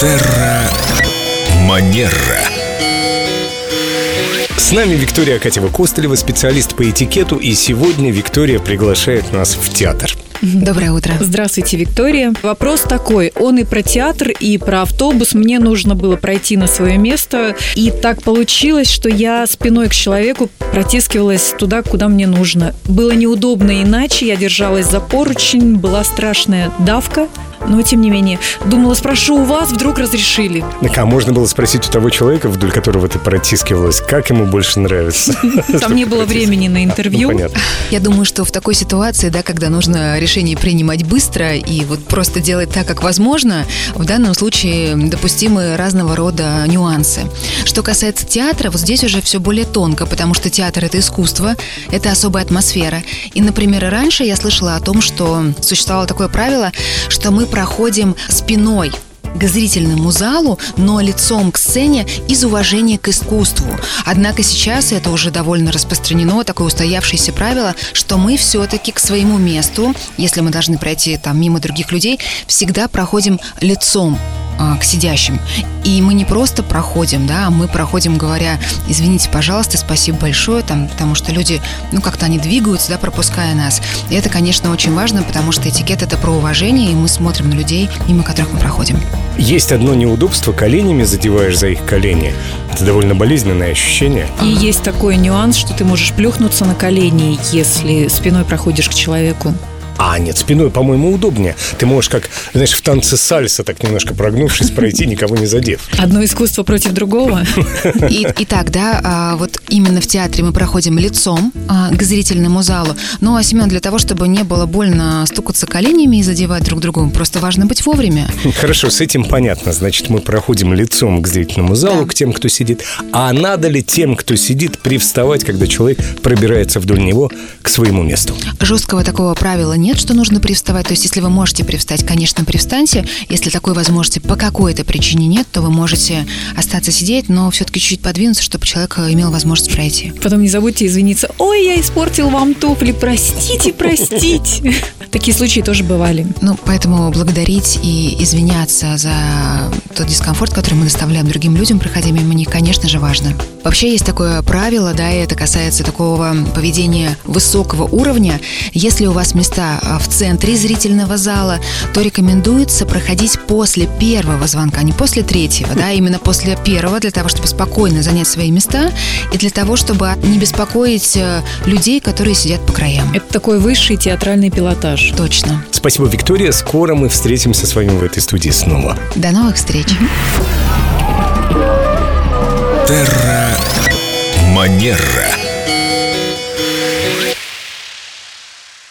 Терра Манера. С нами Виктория Акатьева Костылева, специалист по этикету, и сегодня Виктория приглашает нас в театр. Доброе утро. Здравствуйте, Виктория. Вопрос такой. Он и про театр, и про автобус. Мне нужно было пройти на свое место. И так получилось, что я спиной к человеку протискивалась туда, куда мне нужно. Было неудобно иначе. Я держалась за поручень. Была страшная давка. Но, тем не менее, думала, спрошу у вас, вдруг разрешили. Так, а можно было спросить у того человека, вдоль которого ты протискивалась, как ему больше нравится? Там не было времени на интервью. Ну, понятно. Я думаю, что в такой ситуации, да, когда нужно решение принимать быстро и вот просто делать так, как возможно, в данном случае допустимы разного рода нюансы. Что касается театра, вот здесь уже все более тонко, потому что театр это искусство, это особая атмосфера. И, например, раньше я слышала о том, что существовало такое правило, что мы проходим спиной к зрительному залу, но лицом к сцене из уважения к искусству. Однако сейчас это уже довольно распространено, такое устоявшееся правило, что мы все-таки к своему месту, если мы должны пройти там мимо других людей, всегда проходим лицом к сидящим. И мы не просто проходим, да, а мы проходим, говоря, извините, пожалуйста, спасибо большое, там, потому что люди, ну, как-то они двигаются, да, пропуская нас. И это, конечно, очень важно, потому что этикет – это про уважение, и мы смотрим на людей, мимо которых мы проходим. Есть одно неудобство, коленями задеваешь за их колени. Это довольно болезненное ощущение. И есть такой нюанс, что ты можешь плюхнуться на колени, если спиной проходишь к человеку. А, нет, спиной, по-моему, удобнее. Ты можешь, как, знаешь, в танце сальса, так немножко прогнувшись, пройти, никого не задев. Одно искусство против другого. И, итак, да, а, вот именно в театре мы проходим лицом а, к зрительному залу. Ну, а, Семен, для того, чтобы не было больно стукаться коленями и задевать друг друга, просто важно быть вовремя. Хорошо, с этим понятно. Значит, мы проходим лицом к зрительному залу, Да. к тем, кто сидит. А надо ли тем, кто сидит, привставать, когда человек пробирается вдоль него к своему месту? Жесткого такого правила нет, что нужно привставать. То есть, если вы можете привстать, конечно, привстаньте. Если такой возможности по какой-то причине нет, то вы можете остаться сидеть, но все-таки чуть-чуть подвинуться, чтобы человек имел возможность пройти. Потом не забудьте извиниться. Ой, я испортил вам туфли, простите, простите. Такие случаи тоже бывали. Ну, поэтому благодарить и извиняться за тот дискомфорт, который мы доставляем другим людям, проходя мимо них, конечно же, важно. Вообще есть такое правило, да, и это касается такого поведения высокого уровня. Если у вас места а, в центре зрительного зала, то рекомендуется проходить после первого звонка, не после третьего, да, а именно после первого, для того, чтобы спокойно занять свои места и для того, чтобы не беспокоить э, людей, которые сидят по краям. Это такой высший театральный пилотаж. Точно. Спасибо, Виктория. Скоро мы встретимся с вами в этой студии снова. До новых встреч. Терра Манера.